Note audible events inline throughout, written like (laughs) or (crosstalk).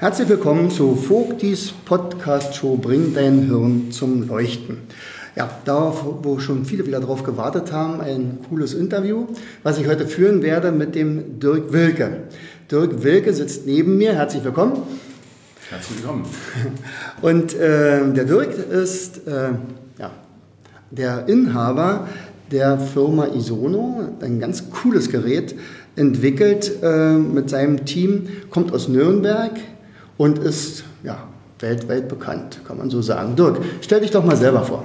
Herzlich willkommen zu Vogtis Podcast Show Bring dein Hirn zum Leuchten. Ja, da, wo schon viele wieder drauf gewartet haben, ein cooles Interview, was ich heute führen werde mit dem Dirk Wilke. Dirk Wilke sitzt neben mir. Herzlich willkommen. Herzlich willkommen. (laughs) Und äh, der Dirk ist äh, ja, der Inhaber der Firma Isono, ein ganz cooles Gerät, entwickelt äh, mit seinem Team, kommt aus Nürnberg, und ist ja, weltweit bekannt, kann man so sagen. Dirk, stell dich doch mal selber vor.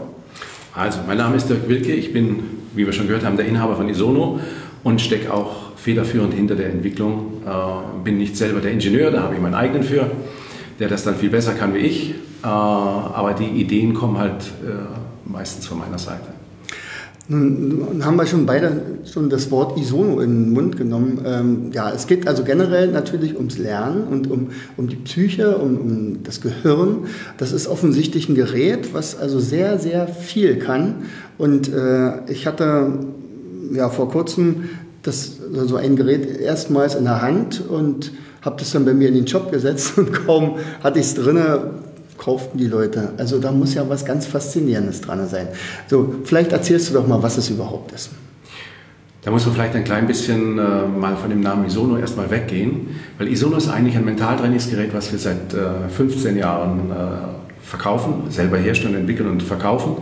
Also, mein Name ist Dirk Wilke, ich bin, wie wir schon gehört haben, der Inhaber von Isono und stecke auch federführend hinter der Entwicklung. Äh, bin nicht selber der Ingenieur, da habe ich meinen eigenen für, der das dann viel besser kann wie ich. Äh, aber die Ideen kommen halt äh, meistens von meiner Seite. Nun haben wir schon beide schon das Wort Isono in den Mund genommen. Ähm, ja, es geht also generell natürlich ums Lernen und um, um die Psyche, um, um das Gehirn. Das ist offensichtlich ein Gerät, was also sehr, sehr viel kann. Und äh, ich hatte ja vor kurzem das, so ein Gerät erstmals in der Hand und habe das dann bei mir in den Job gesetzt (laughs) und kaum hatte ich es drinne, kauften die Leute. Also da muss ja was ganz Faszinierendes dran sein. So, vielleicht erzählst du doch mal, was es überhaupt ist. Da muss man vielleicht ein klein bisschen äh, mal von dem Namen Isono erstmal weggehen, weil Isono ist eigentlich ein Mentaltrainingsgerät, was wir seit äh, 15 Jahren äh, verkaufen, selber herstellen, entwickeln und verkaufen.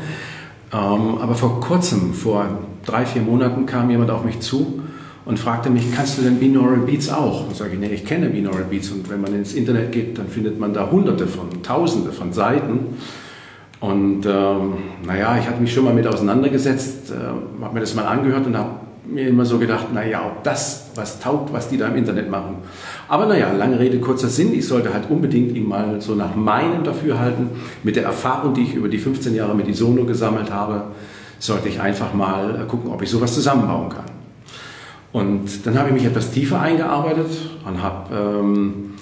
Ähm, aber vor kurzem, vor drei, vier Monaten, kam jemand auf mich zu und fragte mich, kannst du denn Binaural Beats auch? Und sage ich, nee, ich kenne Binaural Beats und wenn man ins Internet geht, dann findet man da hunderte von, tausende von Seiten. Und ähm, naja, ich hatte mich schon mal mit auseinandergesetzt, äh, habe mir das mal angehört und habe mir immer so gedacht, naja, ob das was taugt, was die da im Internet machen. Aber naja, lange Rede, kurzer Sinn, ich sollte halt unbedingt ihm mal so nach meinem Dafürhalten, mit der Erfahrung, die ich über die 15 Jahre mit Isono gesammelt habe, sollte ich einfach mal äh, gucken, ob ich sowas zusammenbauen kann. Und dann habe ich mich etwas tiefer eingearbeitet und habe ähm,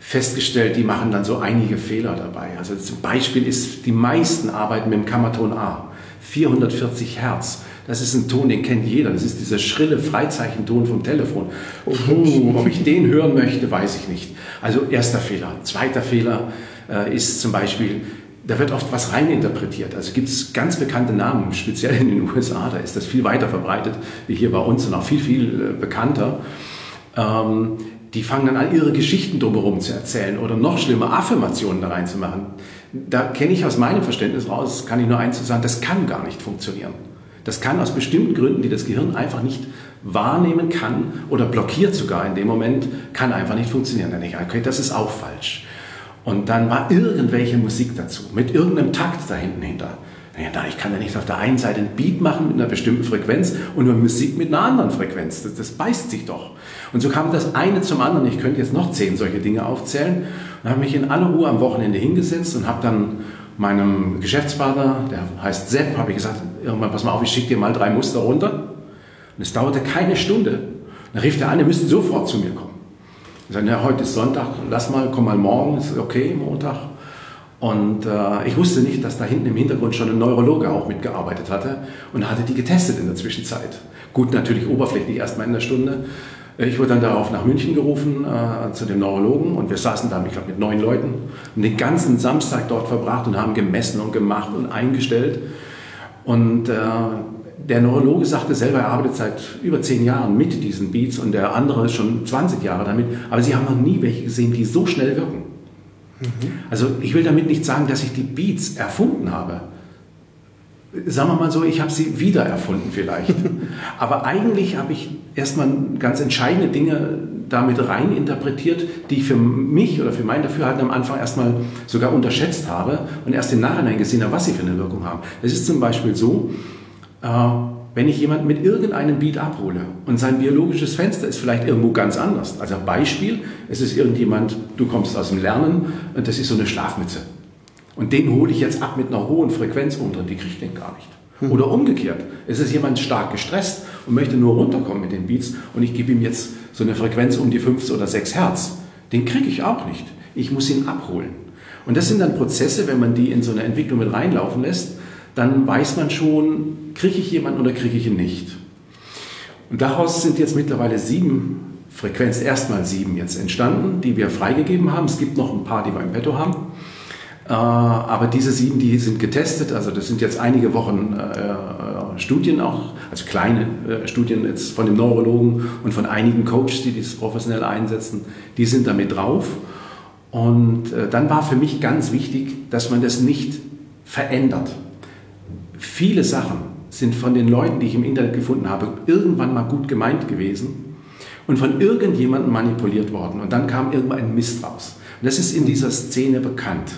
festgestellt, die machen dann so einige Fehler dabei. Also zum Beispiel ist, die meisten arbeiten mit dem Kammerton A, 440 Hertz. Das ist ein Ton, den kennt jeder. Das ist dieser schrille Freizeichenton vom Telefon. Puh, (laughs) ob ich den hören möchte, weiß ich nicht. Also erster Fehler. Zweiter Fehler äh, ist zum Beispiel, da wird oft was reininterpretiert. Also gibt es ganz bekannte Namen, speziell in den (laughs) USA, da ist das viel weiter verbreitet wie hier bei uns und auch viel, viel äh, bekannter. Ähm, die fangen dann an, ihre Geschichten drumherum zu erzählen oder noch schlimmer, Affirmationen da reinzumachen. Da kenne ich aus meinem Verständnis raus, kann ich nur eins sagen, das kann gar nicht funktionieren. Das kann aus bestimmten Gründen, die das Gehirn einfach nicht wahrnehmen kann oder blockiert sogar in dem Moment, kann einfach nicht funktionieren. Dann denke ich, okay, das ist auch falsch. Und dann war irgendwelche Musik dazu, mit irgendeinem Takt da hinten hinter. Ich kann ja nicht auf der einen Seite ein Beat machen mit einer bestimmten Frequenz und nur Musik mit einer anderen Frequenz. Das, das beißt sich doch. Und so kam das eine zum anderen. Ich könnte jetzt noch zehn solche Dinge aufzählen. Und habe mich in aller Ruhe am Wochenende hingesetzt und habe dann meinem Geschäftspartner, der heißt Sepp, habe ich gesagt, irgendwann pass mal auf, ich schicke dir mal drei Muster runter. Und es dauerte keine Stunde. Dann rief der an, ihr müsst sofort zu mir kommen. Ich sagte, ja, heute ist Sonntag, lass mal, komm mal morgen, ist okay, Montag. Und äh, ich wusste nicht, dass da hinten im Hintergrund schon ein Neurologe auch mitgearbeitet hatte und hatte die getestet in der Zwischenzeit. Gut, natürlich oberflächlich erstmal in der Stunde. Ich wurde dann darauf nach München gerufen äh, zu dem Neurologen und wir saßen da, ich glaube, mit neun Leuten und den ganzen Samstag dort verbracht und haben gemessen und gemacht und eingestellt. Und äh, der Neurologe sagte selber, er arbeitet seit über zehn Jahren mit diesen Beats und der andere schon 20 Jahre damit. Aber sie haben noch nie welche gesehen, die so schnell wirken. Mhm. Also ich will damit nicht sagen, dass ich die Beats erfunden habe. Sagen wir mal so, ich habe sie wieder erfunden vielleicht. (laughs) Aber eigentlich habe ich erstmal ganz entscheidende Dinge damit rein interpretiert, die ich für mich oder für mein Dafürhalten am Anfang erstmal sogar unterschätzt habe und erst im Nachhinein gesehen habe, was sie für eine Wirkung haben. Es ist zum Beispiel so, äh, wenn ich jemanden mit irgendeinem Beat abhole und sein biologisches Fenster ist vielleicht irgendwo ganz anders. Also Beispiel, es ist irgendjemand, du kommst aus dem Lernen und das ist so eine Schlafmütze. Und den hole ich jetzt ab mit einer hohen Frequenz unter, die kriegt den gar nicht. Hm. Oder umgekehrt, es ist jemand stark gestresst und möchte nur runterkommen mit den Beats und ich gebe ihm jetzt so eine Frequenz um die 5 oder 6 Hertz. Den kriege ich auch nicht. Ich muss ihn abholen. Und das sind dann Prozesse, wenn man die in so eine Entwicklung mit reinlaufen lässt, dann weiß man schon, kriege ich jemanden oder kriege ich ihn nicht. Und daraus sind jetzt mittlerweile sieben Frequenz, erstmal sieben jetzt entstanden, die wir freigegeben haben. Es gibt noch ein paar, die wir im Petto haben. Äh, aber diese sieben, die sind getestet. Also das sind jetzt einige Wochen äh, Studien auch, also kleine äh, Studien jetzt von dem Neurologen und von einigen Coaches, die das professionell einsetzen. Die sind damit drauf. Und äh, dann war für mich ganz wichtig, dass man das nicht verändert. Viele Sachen sind von den Leuten, die ich im Internet gefunden habe, irgendwann mal gut gemeint gewesen und von irgendjemandem manipuliert worden. Und dann kam irgendwann ein Mist raus. Und das ist in dieser Szene bekannt.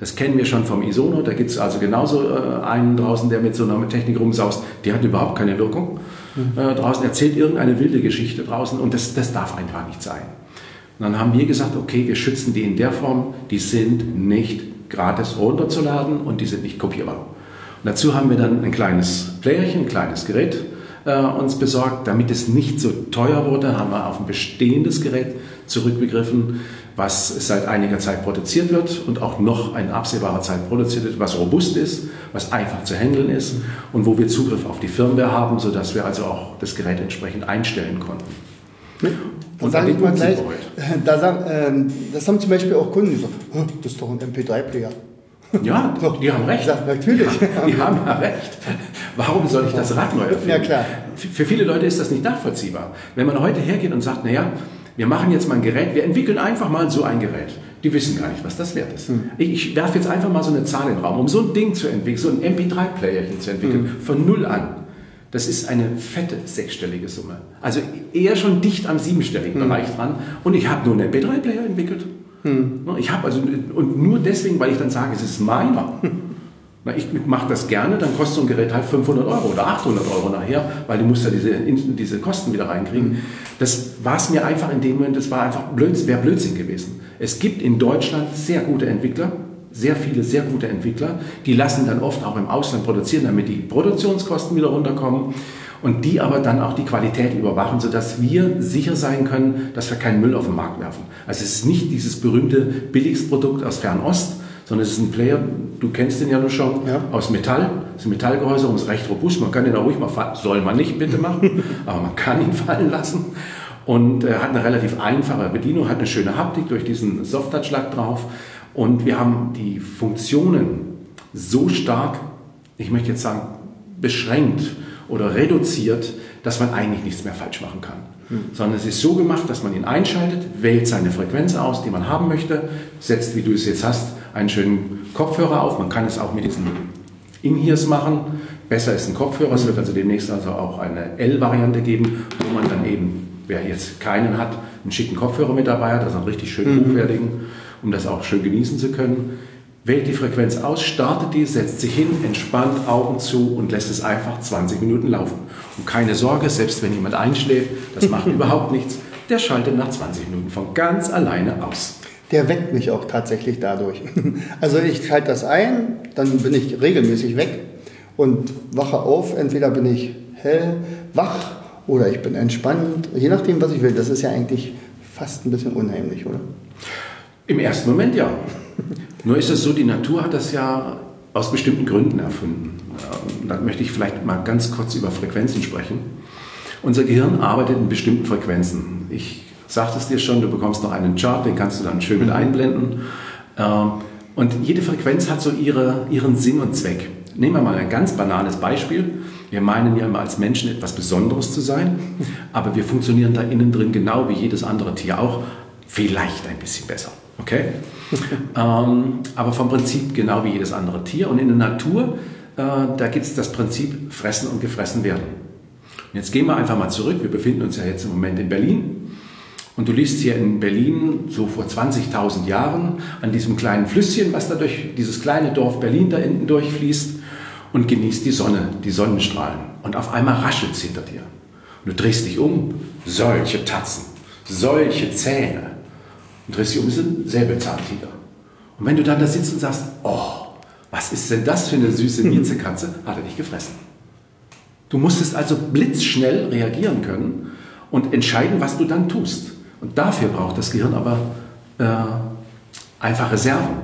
Das kennen wir schon vom Isono. Da gibt es also genauso äh, einen draußen, der mit so einer Technik rumsaust. Die hat überhaupt keine Wirkung. Mhm. Äh, draußen erzählt irgendeine wilde Geschichte draußen und das, das darf einfach nicht sein. Und dann haben wir gesagt, okay, wir schützen die in der Form, die sind nicht gratis runterzuladen und die sind nicht kopierbar. Und dazu haben wir dann ein kleines Playerchen, ein kleines Gerät äh, uns besorgt. Damit es nicht so teuer wurde, haben wir auf ein bestehendes Gerät zurückbegriffen, was seit einiger Zeit produziert wird und auch noch in absehbarer Zeit produziert wird, was robust ist, was einfach zu handeln ist und wo wir Zugriff auf die Firmware haben, sodass wir also auch das Gerät entsprechend einstellen konnten. Und sage ich mal gleich, (laughs) da sagen, äh, das haben zum Beispiel auch Kunden, die sagen, das ist doch ein MP3-Player. Ja, (laughs) die haben recht. Ja, natürlich. Die, haben ja recht. Warum soll ich das Rad neu erfinden? Ja, klar. Für viele Leute ist das nicht nachvollziehbar. Wenn man heute hergeht und sagt, naja, wir machen jetzt mal ein Gerät, wir entwickeln einfach mal so ein Gerät. Die wissen gar nicht, was das wert ist. Hm. Ich, ich werfe jetzt einfach mal so eine Zahl in den Raum, um so ein Ding zu entwickeln, so ein MP3-Player zu entwickeln, hm. von null an das ist eine fette sechsstellige Summe. Also eher schon dicht am siebenstelligen hm. Bereich dran. Und ich habe nur einen MP3-Player entwickelt. Hm. Ich habe also, und nur deswegen, weil ich dann sage, es ist meiner. Na, ich mache das gerne, dann kostet so ein Gerät halt 500 Euro oder 800 Euro nachher, weil du musst ja diese, diese Kosten wieder reinkriegen. Hm. Das war es mir einfach in dem Moment, das war einfach Blödsinn, wäre Blödsinn gewesen. Es gibt in Deutschland sehr gute Entwickler, sehr viele sehr gute Entwickler. Die lassen dann oft auch im Ausland produzieren, damit die Produktionskosten wieder runterkommen und die aber dann auch die Qualität überwachen, sodass wir sicher sein können, dass wir keinen Müll auf den Markt werfen. Also es ist nicht dieses berühmte Billigsprodukt aus Fernost, sondern es ist ein Player, du kennst den ja nur schon, ja. aus Metall. Das ist ein Metallgehäuse und ist recht robust. Man kann den auch ruhig mal fallen, soll man nicht bitte machen, (laughs) aber man kann ihn fallen lassen. Und äh, hat eine relativ einfache Bedienung, hat eine schöne Haptik durch diesen Soft-Touch-Lack drauf. Und wir haben die Funktionen so stark, ich möchte jetzt sagen, beschränkt oder reduziert, dass man eigentlich nichts mehr falsch machen kann. Hm. Sondern es ist so gemacht, dass man ihn einschaltet, wählt seine Frequenz aus, die man haben möchte, setzt, wie du es jetzt hast, einen schönen Kopfhörer auf. Man kann es auch mit diesen In-Ears machen. Besser ist ein Kopfhörer. Es wird also demnächst also auch eine L-Variante geben, wo man dann eben, wer jetzt keinen hat, einen schicken Kopfhörer mit dabei hat, also einen richtig schönen mhm. Um das auch schön genießen zu können. Wählt die Frequenz aus, startet die, setzt sich hin, entspannt, Augen zu und lässt es einfach 20 Minuten laufen. Und keine Sorge, selbst wenn jemand einschläft, das macht (laughs) überhaupt nichts, der schaltet nach 20 Minuten von ganz alleine aus. Der weckt mich auch tatsächlich dadurch. (laughs) Also ich schalte das ein, dann bin ich regelmäßig weg und wache auf. Entweder bin ich hell, wach oder ich bin entspannt, je nachdem, was ich will. Das ist ja eigentlich fast ein bisschen unheimlich, oder? Im ersten Moment ja. Nur ist es so, die Natur hat das ja aus bestimmten Gründen erfunden. Ähm, dann möchte ich vielleicht mal ganz kurz über Frequenzen sprechen. Unser Gehirn arbeitet in bestimmten Frequenzen. Ich sagte es dir schon, du bekommst noch einen Chart, den kannst du dann schön mit mhm. einblenden. Ähm, und jede Frequenz hat so ihre, ihren Sinn und Zweck. Nehmen wir mal ein ganz banales Beispiel. Wir meinen ja immer als Menschen etwas Besonderes zu sein, aber wir funktionieren da innen drin genau wie jedes andere Tier auch, vielleicht ein bisschen besser. Okay? (laughs) ähm, aber vom Prinzip genau wie jedes andere Tier. Und in der Natur, äh, da gibt es das Prinzip fressen und gefressen werden. Und jetzt gehen wir einfach mal zurück. Wir befinden uns ja jetzt im Moment in Berlin. Und du liest hier in Berlin, so vor 20.000 Jahren, an diesem kleinen Flüsschen, was da durch dieses kleine Dorf Berlin da hinten durchfließt und genießt die Sonne, die Sonnenstrahlen. Und auf einmal raschelt es hinter dir. Und du drehst dich um, solche Tatzen, solche Zähne. Und drehst dich um, ist ein Säbelzahntiger. Und wenn du dann da sitzt und sagst, oh, was ist denn das für eine süße Miezekatze, hat er dich gefressen. Du musstest also blitzschnell reagieren können und entscheiden, was du dann tust. Und dafür braucht das Gehirn aber äh, einfach Reserven.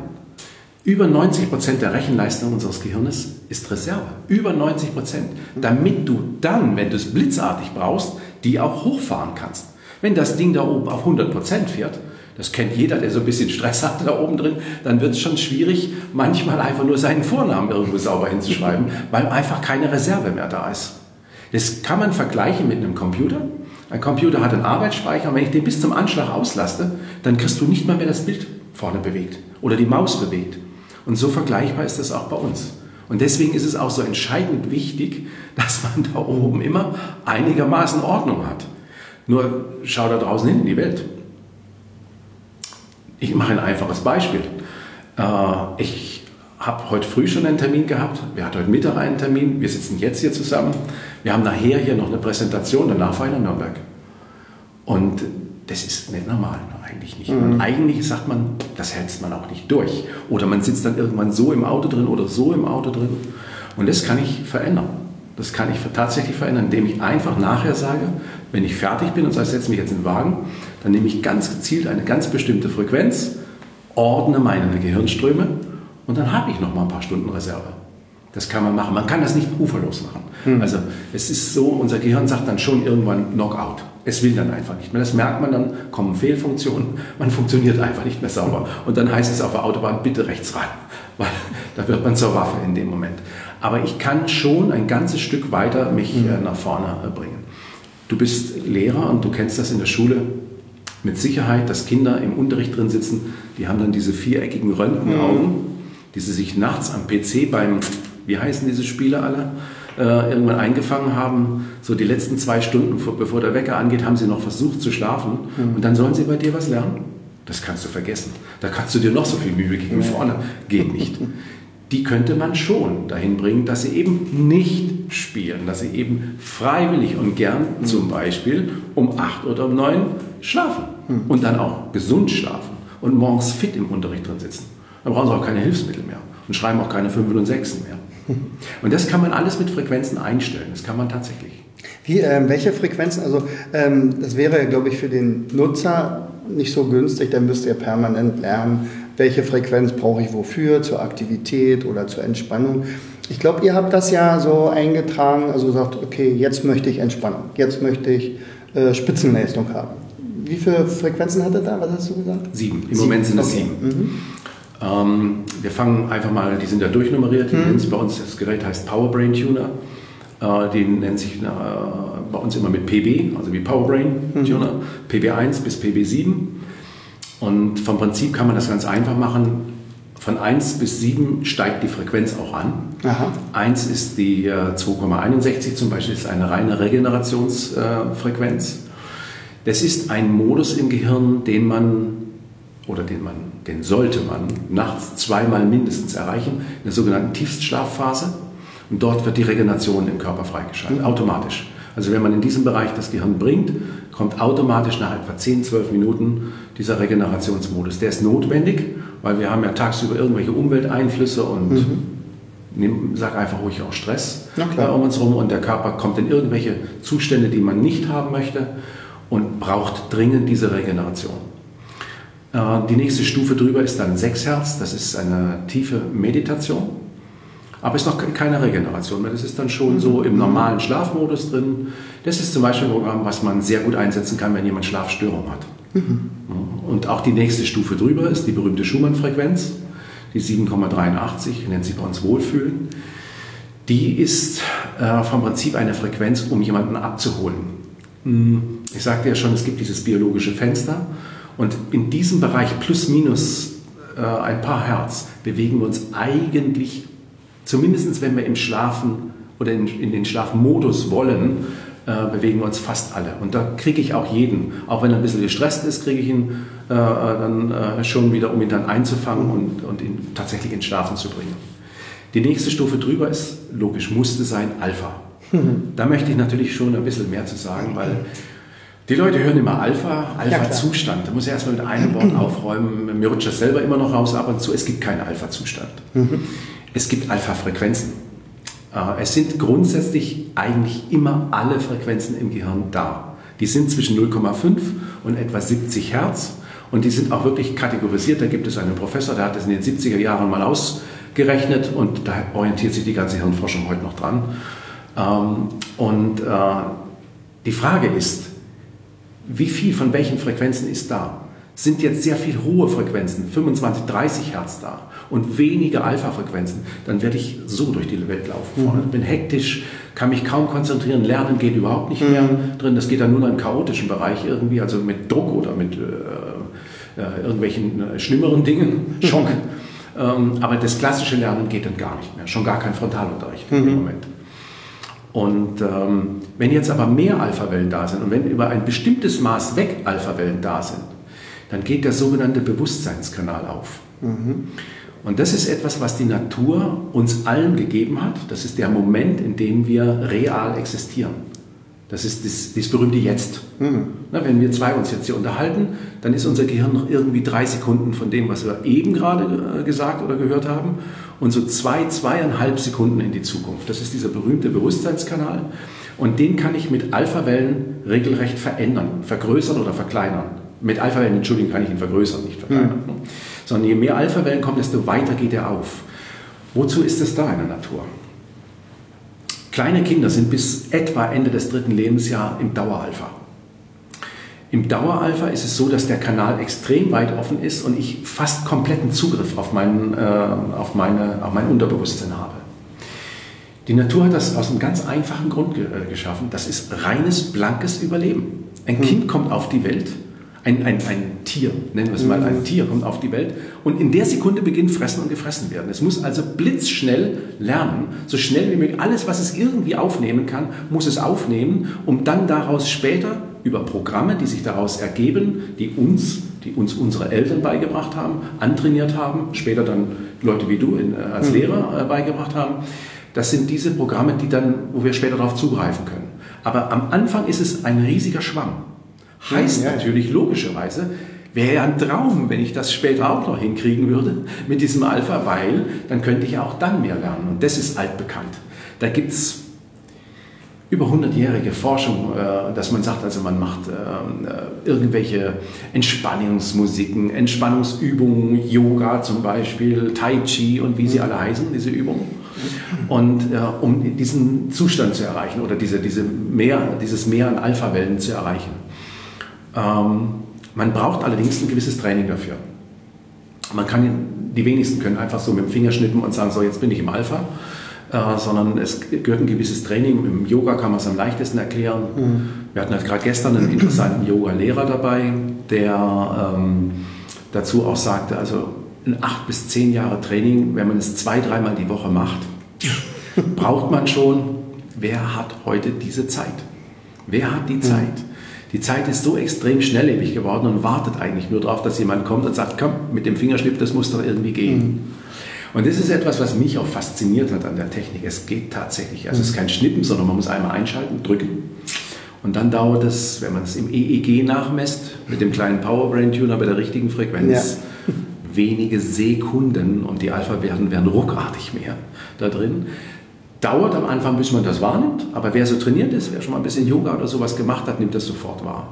Über 90 Prozent der Rechenleistung unseres Gehirnes ist Reserve. Über 90 Prozent. Damit du dann, wenn du es blitzartig brauchst, die auch hochfahren kannst. Wenn das Ding da oben auf 100 Prozent fährt, das kennt jeder, der so ein bisschen Stress hat da oben drin, dann wird es schon schwierig, manchmal einfach nur seinen Vornamen irgendwo sauber hinzuschreiben, weil einfach keine Reserve mehr da ist. Das kann man vergleichen mit einem Computer. Ein Computer hat einen Arbeitsspeicher und wenn ich den bis zum Anschlag auslaste, dann kriegst du nicht mal mehr das Bild vorne bewegt oder die Maus bewegt. Und so vergleichbar ist das auch bei uns. Und deswegen ist es auch so entscheidend wichtig, dass man da oben immer einigermaßen Ordnung hat. Nur schau da draußen hin in die Welt. Ich mache ein einfaches Beispiel. Äh, ich habe heute früh schon einen Termin gehabt. Wir hatten heute Mittag einen Termin. Wir sitzen jetzt hier zusammen. Wir haben nachher hier noch eine Präsentation, danach fahre ich nach Nürnberg. Und das ist nicht normal, eigentlich nicht. Mhm. eigentlich sagt man, das hält man auch nicht durch. Oder man sitzt dann irgendwann so im Auto drin oder so im Auto drin. Und das kann ich verändern. Das kann ich tatsächlich verändern, indem ich einfach nachher sage, wenn ich fertig bin und sage, ich setze mich jetzt in den Wagen, dann nehme ich ganz gezielt eine ganz bestimmte Frequenz, ordne meine Gehirnströme und dann habe ich noch mal ein paar Stunden Reserve. Das kann man machen. Man kann das nicht uferlos machen. Mhm. Also es ist so, unser Gehirn sagt dann schon irgendwann Knockout. Es will dann einfach nicht mehr. Das merkt man dann, kommen Fehlfunktionen, man funktioniert einfach nicht mehr sauber. Und dann heißt es auf der Autobahn, bitte rechts ran, (laughs) weil da wird man zur Waffe in dem Moment. Aber ich kann schon ein ganzes Stück weiter mich mhm. nach vorne äh, bringen. Du bist Lehrer und du kennst das in der Schule mit Sicherheit, dass Kinder im Unterricht drin sitzen, die haben dann diese viereckigen Röntgenaugen, mhm. die sie sich nachts am PC beim, wie heißen diese Spiele alle? äh, irgendwann eingefangen haben, so die letzten zwei Stunden, bevor der Wecker angeht, haben sie noch versucht zu schlafen mhm. und dann sollen sie bei dir was lernen. Das kannst du vergessen. Da kannst du dir noch so viel Mühe gegen vorne. Geht nicht. Die könnte man schon dahin bringen, dass sie eben nicht spielen, dass sie eben freiwillig und gern mhm. zum Beispiel um acht oder um neun schlafen mhm. und dann auch gesund schlafen und morgens fit im Unterricht drin sitzen. Dann brauchen sie auch keine Hilfsmittel mehr und schreiben auch keine Fünfen und Sechsen mehr. Und das kann man alles mit Frequenzen einstellen. Das kann man tatsächlich. Wie, ähm, welche Frequenzen? Also ähm, das wäre, glaube ich, für den Nutzer nicht so günstig. Der müsste ja permanent lernen, welche Frequenz brauche ich wofür, zur Aktivität oder zur Entspannung. Ich glaube, ihr habt das ja so eingetragen, also sagt, okay, jetzt möchte ich Entspannung, jetzt möchte ich äh, Spitzenleistung haben. Wie viele Frequenzen hat er da? Was hast du gesagt? Sieben. Im sieben. Moment sind es okay. sieben. Mhm. Ähm, wir fangen einfach mal, die sind ja durchnummeriert. Mhm. Bei uns das Gerät heißt Power Brain Tuner. Äh, die nennt sich äh, bei uns immer mit PB, also wie Power Brain mhm. Tuner, PB1 bis PB7. Und vom Prinzip kann man das ganz einfach machen. Von 1 bis 7 steigt die Frequenz auch an. Aha. 1 ist die äh, 2,61 zum Beispiel, ist eine reine Regenerationsfrequenz. Äh, das ist ein Modus im Gehirn, den man oder den man den sollte man nachts zweimal mindestens erreichen, in der sogenannten Tiefstschlafphase. Und dort wird die Regeneration im Körper freigeschaltet, automatisch. Also wenn man in diesem Bereich das Gehirn bringt, kommt automatisch nach etwa 10, 12 Minuten dieser Regenerationsmodus. Der ist notwendig, weil wir haben ja tagsüber irgendwelche Umwelteinflüsse und mhm. nehm, sag einfach ruhig auch Stress um uns herum und der Körper kommt in irgendwelche Zustände, die man nicht haben möchte und braucht dringend diese Regeneration. Äh, die nächste Stufe drüber ist dann 6 Hertz, das ist eine tiefe Meditation. Aber es ist noch keine Regeneration mehr. Das ist dann schon so im normalen Schlafmodus drin. Das ist zum Beispiel ein Programm, was man sehr gut einsetzen kann, wenn jemand Schlafstörung hat. Mhm. Und auch die nächste Stufe drüber ist die berühmte Schumann-Frequenz, die 7,83, nennt sich bei uns Wohlfühlen. Die ist äh, vom Prinzip eine Frequenz, um jemanden abzuholen. Hm, ich sagte ja schon, es gibt dieses biologische Fenster und in diesem Bereich plus minus äh, ein paar Hertz bewegen wir uns eigentlich, zumindest wenn wir im Schlafen oder in, in den Schlafmodus wollen, äh, bewegen wir uns fast alle. Und da kriege ich auch jeden, auch wenn er ein bisschen gestresst ist, kriege ich ihn äh, dann äh, schon wieder, um ihn dann einzufangen und, und ihn tatsächlich ins Schlafen zu bringen. Die nächste Stufe drüber ist, logisch musste sein, Alpha. Mhm. (laughs) Da möchte ich natürlich schon ein bisschen mehr zu sagen, weil die Leute hören immer Alpha, Alpha-Zustand. Da muss ich erstmal mit einem Wort (clears throat) aufräumen. Mir rutscht das selber immer noch raus ab und zu. Es gibt keinen Alpha-Zustand. Mhm. Es gibt Alpha-Frequenzen. Äh, es sind grundsätzlich eigentlich immer alle Frequenzen im Gehirn da. Die sind zwischen 0,5 und etwa 70 Hertz und die sind auch wirklich kategorisiert. Da gibt es einen Professor, der hat das in den 70er Jahren mal ausgerechnet und da orientiert sich die ganze Hirnforschung heute noch dran. Ähm, und äh, die Frage ist, wie viel von welchen Frequenzen ist da? Sind jetzt sehr viel hohe Frequenzen, 25, 30 Hertz da und wenige Alpha-Frequenzen, dann werde ich so durch die Welt laufen. Mhm. Bin hektisch, kann mich kaum konzentrieren, lernen geht überhaupt nicht mehr mhm. drin. Das geht dann nur in einen chaotischen Bereich irgendwie, also mit Druck oder mit äh, äh, irgendwelchen äh, schlimmeren Dingen, Schock. ähm, aber das klassische Lernen geht dann gar nicht mehr, schon gar kein Frontalunterricht mhm. im Moment. Und ähm, wenn jetzt aber mehr Alpha-Wellen da sind und wenn über ein bestimmtes Maß weg Alpha-Wellen da sind, dann geht der sogenannte Bewusstseinskanal auf. Mhm. Und das ist etwas, was die Natur uns allen gegeben hat. Das ist der Moment, in dem wir real existieren. Das ist das, das berühmte Jetzt. Mhm. Na, wenn wir zwei uns jetzt hier unterhalten, dann ist unser Gehirn noch irgendwie drei Sekunden von dem, was wir eben gerade äh, gesagt oder gehört haben, und so zwei, zweieinhalb Sekunden in die Zukunft. Das ist dieser berühmte Bewusstseinskanal. Und den kann ich mit Alphawellen regelrecht verändern, vergrößern oder verkleinern. Mit Alphawellen, Entschuldigung, kann ich ihn vergrößern, nicht verkleinern. Mhm. Sondern je mehr Alphawellen kommen, desto weiter geht er auf. Wozu ist es da in der Natur? Kleine Kinder sind bis etwa Ende des dritten Lebensjahres im Daueralpha. Im Daueralpha ist es so, dass der Kanal extrem weit offen ist und ich fast kompletten Zugriff auf, meinen, äh, auf, meine, auf mein Unterbewusstsein habe. Die Natur hat das aus einem ganz einfachen Grund ge äh, geschaffen. Das ist reines, blankes Überleben. Ein hm. Kind kommt auf die Welt ein, ein, ein Tier, nennen wir es mal, ein mhm. Tier kommt auf die Welt und in der Sekunde beginnt fressen und gefressen werden. Es muss also blitzschnell lernen, so schnell wie möglich. Alles, was es irgendwie aufnehmen kann, muss es aufnehmen, um dann daraus später über Programme, die sich daraus ergeben, die uns, die uns unsere Eltern beigebracht haben, antrainiert haben, später dann Leute wie du in, äh, als mhm. Lehrer äh, beigebracht haben. Das sind diese Programme, die dann, wo wir später darauf zugreifen können. Aber am Anfang ist es ein riesiger Schwamm. Heißt ja, natürlich logischerweise, wäre ja ein Traum, wenn ich das später auch noch hinkriegen würde mit diesem Alpha, weil dann könnte ich auch dann mehr lernen. Und das ist altbekannt. Da gibt es über 100-jährige Forschung, äh, dass man sagt, also man macht äh, irgendwelche Entspannungsmusiken, Entspannungsübungen, Yoga zum Beispiel, Tai Chi und wie sie alle heißen, diese Übungen. Und äh, um diesen Zustand zu erreichen oder diese, diese Mehr, dieses Mehr an Alpha-Wellen zu erreichen. Ähm, man braucht allerdings ein gewisses Training dafür. Man kann, die wenigsten können einfach so mit dem Finger schnippen und sagen, so jetzt bin ich im Alpha, äh, sondern es gehört ein gewisses Training. Im Yoga kann man es am leichtesten erklären. Mhm. Wir hatten halt gerade gestern einen interessanten Yoga-Lehrer dabei, der ähm, dazu auch sagte, also ein acht bis zehn Jahre Training, wenn man es zwei, dreimal die Woche macht, (laughs) braucht man schon, wer hat heute diese Zeit? Wer hat die mhm. Zeit? Die Zeit ist so extrem schnelllebig geworden und wartet eigentlich nur darauf, dass jemand kommt und sagt, komm, mit dem Fingerschnipp, das muss doch irgendwie gehen. Mhm. Und das ist etwas, was mich auch fasziniert hat an der Technik. Es geht tatsächlich. Also es ist kein Schnippen, sondern man muss einmal einschalten, drücken. Und dann dauert es, wenn man es im EEG nachmesst, mit dem kleinen Powerbrain Tuner bei der richtigen Frequenz, ja. wenige Sekunden und die Alpha-Werten werden ruckartig mehr da drin. Dauert am Anfang, bis man das wahrnimmt, aber wer so trainiert ist, wer schon mal ein bisschen Yoga oder sowas gemacht hat, nimmt das sofort wahr.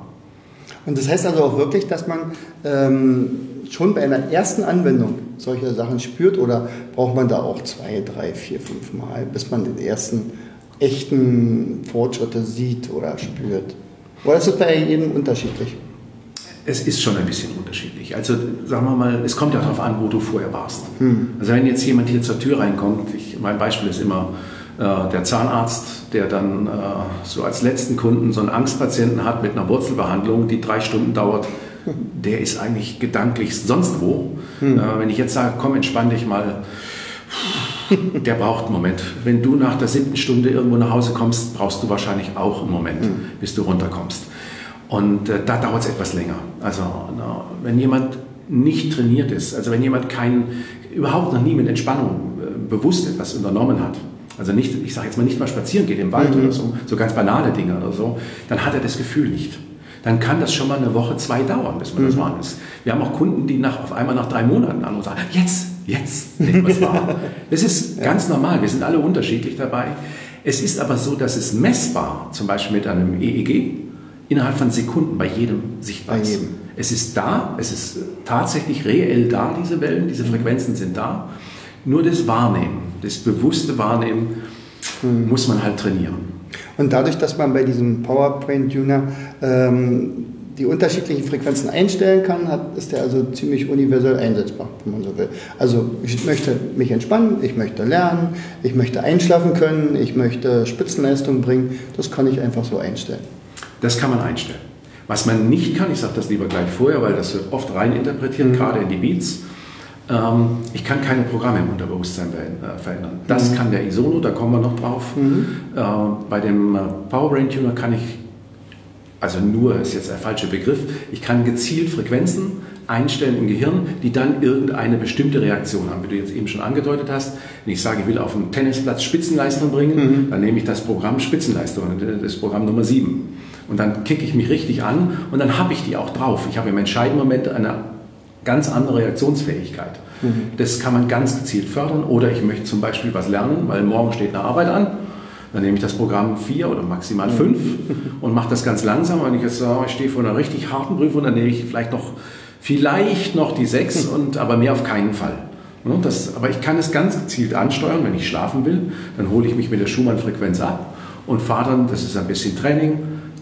Und das heißt also auch wirklich, dass man ähm, schon bei einer ersten Anwendung solche Sachen spürt oder braucht man da auch zwei, drei, vier, fünf Mal, bis man den ersten echten Fortschritte sieht oder spürt? Oder ist es bei jedem unterschiedlich? Es ist schon ein bisschen unterschiedlich. Also sagen wir mal, es kommt ja darauf an, wo du vorher warst. Hm. Also wenn jetzt jemand hier zur Tür reinkommt, ich, mein Beispiel ist immer, der Zahnarzt, der dann äh, so als letzten Kunden so einen Angstpatienten hat mit einer Wurzelbehandlung, die drei Stunden dauert, der ist eigentlich gedanklich sonst wo. Hm. Äh, wenn ich jetzt sage, komm, entspann dich mal, der braucht einen Moment. Wenn du nach der siebten Stunde irgendwo nach Hause kommst, brauchst du wahrscheinlich auch einen Moment, hm. bis du runterkommst. Und äh, da dauert es etwas länger. Also na, wenn jemand nicht trainiert ist, also wenn jemand kein, überhaupt noch nie mit Entspannung äh, bewusst etwas unternommen hat, also nicht, ich sage jetzt mal nicht mal spazieren geht im Wald mhm. oder so, so ganz banale Dinge oder so, dann hat er das Gefühl nicht. Dann kann das schon mal eine Woche, zwei dauern, bis man mhm. das machen ist. Wir haben auch Kunden, die nach, auf einmal nach drei Monaten an und sagen, jetzt, jetzt nehmen wir es. (laughs) Das ist ganz normal, wir sind alle unterschiedlich dabei. Es ist aber so, dass es messbar, zum Beispiel mit einem EEG, innerhalb von Sekunden bei jedem sichtbar ist. Es ist da, es ist tatsächlich reell da, diese Wellen, diese Frequenzen sind da. Nur das Wahrnehmen, das bewusste Wahrnehmen mhm. muss man halt trainieren. Und dadurch, dass man bei diesem PowerPoint Tuner ähm, die unterschiedlichen Frequenzen einstellen kann, hat, ist der also ziemlich universell einsetzbar, wenn man so will. Also ich möchte mich entspannen, ich möchte lernen, ich möchte einschlafen können, ich möchte Spitzenleistung bringen. Das kann ich einfach so einstellen. Das kann man einstellen. Was man nicht kann, ich sage das lieber gleich vorher, weil das wird oft reininterpretiert, mhm. gerade in die Beats. Ähm, ich kann keine Programme im Unterbewusstsein äh, verändern. Das mhm. kann der Isono, da kommen wir noch drauf. Mhm. Äh, bei dem äh, Power Brain Tuner kann ich, also nur ist jetzt der falsche Begriff, ich kann gezielt Frequenzen einstellen im Gehirn, die dann irgendeine bestimmte Reaktion haben. Wie du jetzt eben schon angedeutet hast, wenn ich sage, ich will auf dem Tennisplatz Spitzenleistung bringen, mhm. dann nehme ich das Programm Spitzenleistung, das Programm Nummer 7. Und dann kicke ich mich richtig an und dann habe ich die auch drauf. Ich habe im entscheidenden Moment eine ganz andere Reaktionsfähigkeit. Mhm. Das kann man ganz gezielt fördern. Oder ich möchte zum Beispiel was lernen, weil morgen steht eine Arbeit an. Dann nehme ich das Programm 4 oder maximal 5 mhm. und mache das ganz langsam. Wenn ich jetzt sage, ich stehe vor einer richtig harten Prüfung, dann nehme ich vielleicht noch, vielleicht noch die 6, mhm. (laughs) und, aber mehr auf keinen Fall. Das, aber ich kann es ganz gezielt ansteuern. Wenn ich schlafen will, dann hole ich mich mit der Schumann-Frequenz ab und fahre dann, das ist ein bisschen Training,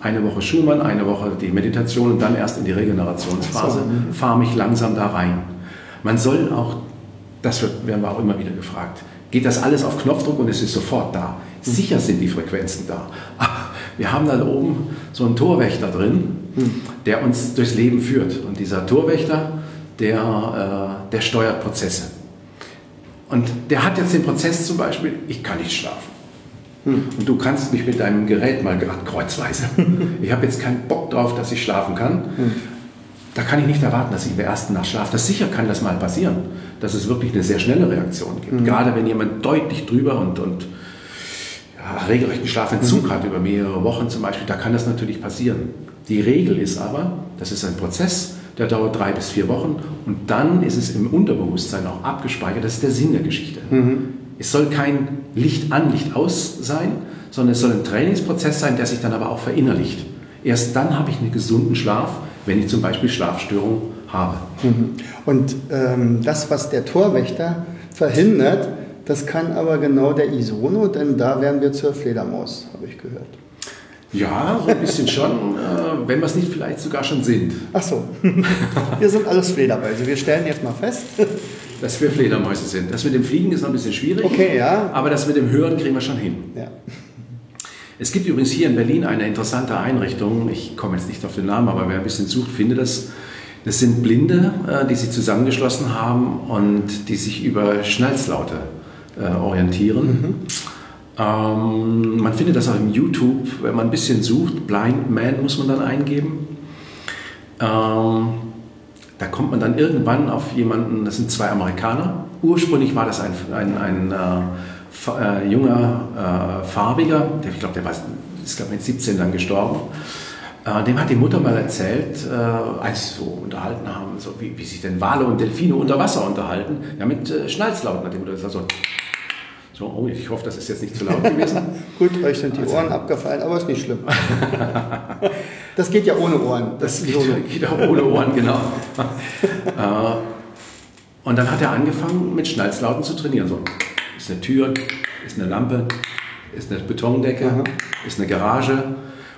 eine Woche Schumann, eine Woche die Meditation und dann erst in die Regenerationsphase, so. fahre mich langsam da rein. Man soll auch, das wird, werden wir auch immer wieder gefragt, geht das alles auf Knopfdruck und es ist sofort da. Sicher sind die Frequenzen da. Aber wir haben da oben so einen Torwächter drin, der uns durchs Leben führt. Und dieser Torwächter, der, äh, der steuert Prozesse. Und der hat jetzt den Prozess zum Beispiel, ich kann nicht schlafen. Und du kannst mich mit deinem Gerät mal kreuzweise. (laughs) Ich habe jetzt keinen Bock drauf, dass ich schlafen kann. Da kann ich nicht erwarten, dass ich in der ersten Nacht schlafe. Das sicher kann das mal passieren, dass es wirklich eine sehr schnelle Reaktion gibt. Mhm. Gerade wenn jemand deutlich drüber und, und ja, regelrechten Schlafentzug mhm. hat über mehrere Wochen zum Beispiel, da kann das natürlich passieren. Die Regel ist aber, das ist ein Prozess, der dauert drei bis vier Wochen und dann ist es im Unterbewusstsein auch abgespeichert. Das ist der Sinn der Geschichte. Mhm. Es soll kein Licht an, Licht aus sein, sondern es soll ein Trainingsprozess sein, der sich dann aber auch verinnerlicht. Erst dann habe ich einen gesunden Schlaf, wenn ich zum Beispiel Schlafstörungen habe. Mhm. Und ähm, das, was der Torwächter verhindert, das kann aber genau der Isono, denn da werden wir zur Fledermaus, habe ich gehört. Ja, so ein bisschen schon, äh, wenn wir es nicht vielleicht sogar schon sind. Ach so, (laughs) wir sind alles Fledermäuse. Wir stellen jetzt mal fest, dass wir Fledermäuse sind. Das mit dem Fliegen ist noch ein bisschen schwierig. Okay, ja. Aber das mit dem Hören kriegen wir schon hin. Ja. Es gibt übrigens hier in Berlin eine interessante Einrichtung. Ich komme jetzt nicht auf den Namen, aber wer ein bisschen sucht, findet das. Das sind Blinde, äh, die sich zusammengeschlossen haben und die sich über Schnalzlaute äh, orientieren. Mhm. Ähm, man findet das auch im YouTube, wenn man ein bisschen sucht. Blind Man muss man dann eingeben. Ähm, da kommt man dann irgendwann auf jemanden, das sind zwei Amerikaner. Ursprünglich war das ein, ein, ein äh, äh, junger äh, Farbiger, der, ich glaube, der war, ist glaube mit 17 dann gestorben. Äh, dem hat die Mutter mal erzählt, äh, als sie so unterhalten haben, so wie, wie, sich denn Wale und Delfine unter Wasser unterhalten. Ja, mit äh, Schnalzlauten hat die Mutter gesagt, so, so, oh, ich hoffe, das ist jetzt nicht zu laut gewesen. (laughs) Gut, euch sind die also, Ohren abgefallen, aber ist nicht schlimm. das geht ja ohne Ohren. Das, das geht, geht, auch ohne Ohren, genau. (laughs) Äh, und dann hat er angefangen, mit Schnalzlauten zu trainieren. So, ist eine Tür, ist eine Lampe, ist eine Betondecke, Aha. ist eine Garage.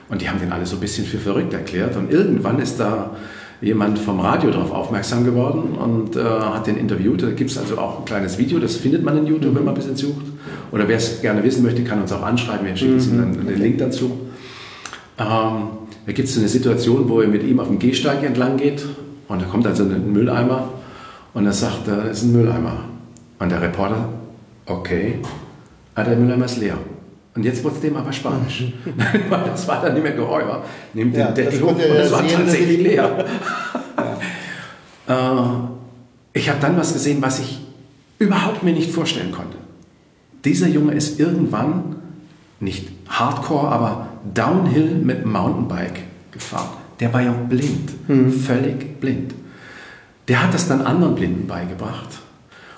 Und die haben den alle so ein bisschen für verrückt erklärt. Und irgendwann ist da jemand vom Radio darauf aufmerksam geworden und äh, hat den interviewt. Da gibt es also auch ein kleines Video, das findet man in YouTube, wenn man ein bisschen sucht. Oder wer es gerne wissen möchte, kann uns auch anschreiben, wir schicken mhm. dann den Link dazu. Ähm, da gibt es eine Situation, wo er mit ihm auf dem Gehsteig entlang geht und da kommt also ein Mülleimer und er sagt, da ist ein Mülleimer. Und der Reporter, okay, ah, der Mülleimer ist leer. Und jetzt wurde es dem aber Spanisch. (laughs) das war dann nicht mehr Geheuer. Nimmt ja, den Deckel hoch und es war tatsächlich leer. (laughs) ja. äh, ich habe dann was gesehen, was ich überhaupt mir nicht vorstellen konnte. Dieser Junge ist irgendwann nicht Hardcore, aber Downhill mit Mountainbike gefahren. Der war ja blind, mhm. völlig blind. Der hat das dann anderen Blinden beigebracht.